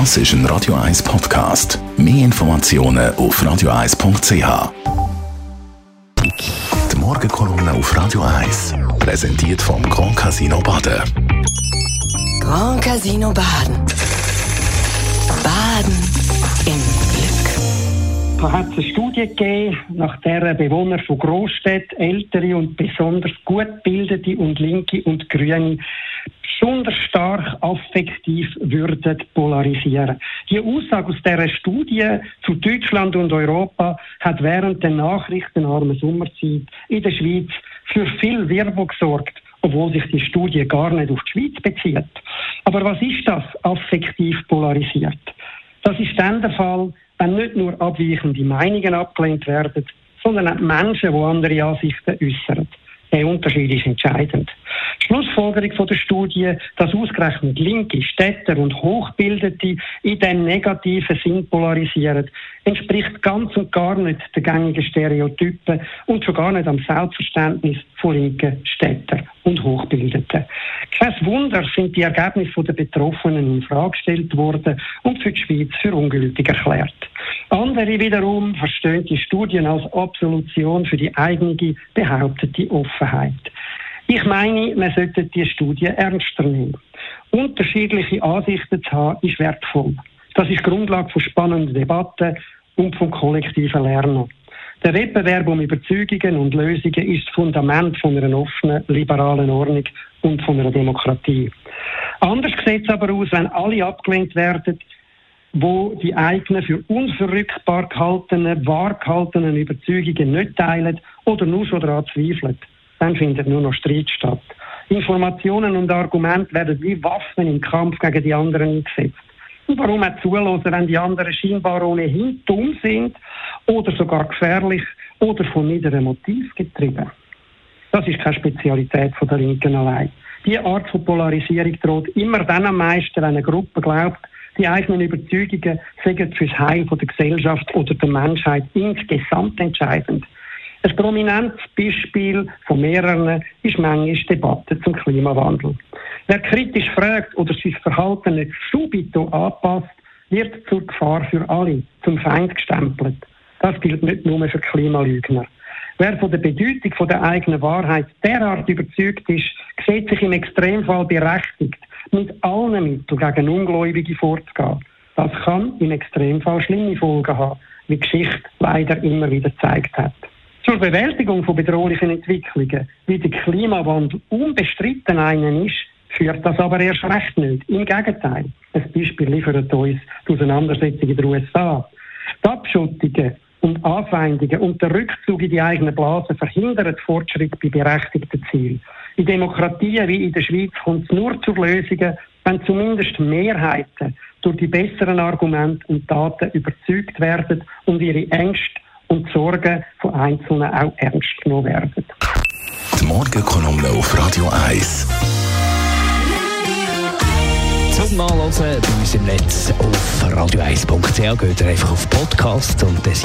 Das ist ein Radio 1 Podcast. Mehr Informationen auf radio1.ch. Die Morgenkolumne auf Radio 1 präsentiert vom Grand Casino Baden. Grand Casino Baden. Baden im Glück. Da hat es eine Studie gegeben, nach der Bewohner von Großstädten, ältere und besonders gut gebildete und linke und grüne besonders stark affektiv würden polarisieren. Die Aussage aus dieser Studie zu Deutschland und Europa hat während der nachrichtenarmen Sommerzeit in der Schweiz für viel Wirbel gesorgt, obwohl sich die Studie gar nicht auf die Schweiz bezieht. Aber was ist das, affektiv polarisiert? Das ist dann der Fall, wenn nicht nur abweichende Meinungen abgelehnt werden, sondern auch Menschen, die andere Ansichten äußern. Der Unterschied ist entscheidend. Schlussfolgerung von der Studie, dass ausgerechnet linke Städter und Hochbildete in dem negativen Sinn polarisieren, entspricht ganz und gar nicht den gängigen Stereotypen und schon gar nicht am Selbstverständnis von linken Städter und Hochbildeten. Kein Wunder sind die Ergebnisse der Betroffenen in Frage gestellt worden und für die Schweiz für ungültig erklärt. Andere wiederum verstehen die Studien als Absolution für die eigene behauptete Offenheit. Ich meine, man sollte die Studie ernster nehmen. Unterschiedliche Ansichten zu haben, ist wertvoll. Das ist Grundlage von spannenden Debatten und vom kollektiven Lernen. Der Wettbewerb um Überzeugungen und Lösungen ist das Fundament von einer offenen, liberalen Ordnung und von einer Demokratie. Anders sieht es aber aus, wenn alle abgelehnt werden, wo die eigenen für unverrückbar gehaltenen, wahr gehaltenen Überzeugungen nicht teilen oder nur schon daran zweifeln dann findet nur noch Streit statt. Informationen und Argumente werden wie Waffen im Kampf gegen die anderen eingesetzt. Und warum auch zulassen, wenn die anderen scheinbar ohnehin dumm sind oder sogar gefährlich oder von niederen Motiv getrieben? Das ist keine Spezialität von der Linken allein. Die Art von Polarisierung droht immer dann am meisten, wenn eine Gruppe glaubt, die eigenen Überzeugungen seien fürs Heil der Gesellschaft oder der Menschheit insgesamt entscheidend. Ein prominentes Beispiel von mehreren ist manchmal die Debatte zum Klimawandel. Wer kritisch fragt oder sein Verhalten nicht subito anpasst, wird zur Gefahr für alle, zum Feind gestempelt. Das gilt nicht nur für Klimalügner. Wer von der Bedeutung von der eigenen Wahrheit derart überzeugt ist, sieht sich im Extremfall berechtigt, mit allen Mitteln gegen Ungläubige vorzugehen. Das kann im Extremfall schlimme Folgen haben, wie Geschichte leider immer wieder gezeigt hat. Zur Bewältigung von bedrohlichen Entwicklungen, wie der Klimawandel unbestritten einen ist, führt das aber erst recht nicht. Im Gegenteil. Ein Beispiel liefert uns die Auseinandersetzung in den USA. Die Abschottungen und Anfeindungen und der Rückzug in die eigenen Blasen verhindern Fortschritt bei berechtigten Zielen. In Demokratien wie in der Schweiz kommt es nur zur Lösungen, wenn zumindest Mehrheiten durch die besseren Argumente und Daten überzeugt werden und ihre Ängste und Sorgen von Einzelnen auch ernst genommen werden. Die Morgenkolumne auf Radio 1. Zum Nachhören bei uns im Netz auf radio1.ch geht ihr einfach auf Podcast und das